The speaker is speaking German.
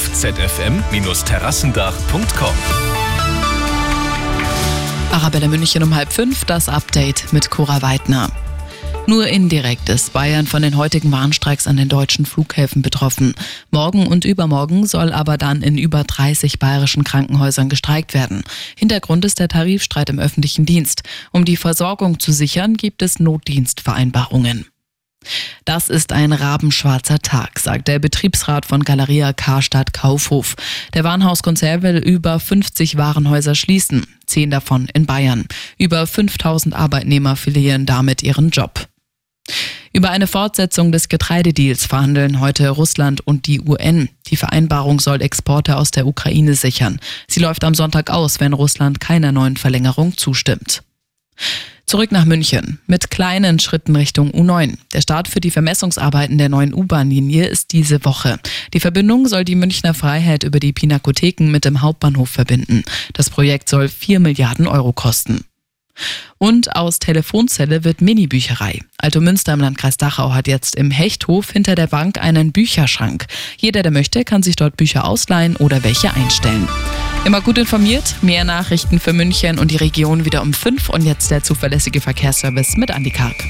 auf zfm-terrassendach.com. Arabella München um halb fünf, das Update mit Cora Weidner. Nur indirekt ist Bayern von den heutigen Warnstreiks an den deutschen Flughäfen betroffen. Morgen und übermorgen soll aber dann in über 30 bayerischen Krankenhäusern gestreikt werden. Hintergrund ist der Tarifstreit im öffentlichen Dienst. Um die Versorgung zu sichern, gibt es Notdienstvereinbarungen. Das ist ein rabenschwarzer Tag, sagt der Betriebsrat von Galeria Karstadt Kaufhof. Der Warenhauskonzern will über 50 Warenhäuser schließen, zehn davon in Bayern. Über 5000 Arbeitnehmer verlieren damit ihren Job. Über eine Fortsetzung des Getreidedeals verhandeln heute Russland und die UN. Die Vereinbarung soll Exporte aus der Ukraine sichern. Sie läuft am Sonntag aus, wenn Russland keiner neuen Verlängerung zustimmt. Zurück nach München. Mit kleinen Schritten Richtung U9. Der Start für die Vermessungsarbeiten der neuen U-Bahn-Linie ist diese Woche. Die Verbindung soll die Münchner Freiheit über die Pinakotheken mit dem Hauptbahnhof verbinden. Das Projekt soll 4 Milliarden Euro kosten. Und aus Telefonzelle wird Mini-Bücherei. Alto Münster im Landkreis Dachau hat jetzt im Hechthof hinter der Bank einen Bücherschrank. Jeder, der möchte, kann sich dort Bücher ausleihen oder welche einstellen. Immer gut informiert, mehr Nachrichten für München und die Region wieder um 5 und jetzt der zuverlässige Verkehrsservice mit Andi Karg.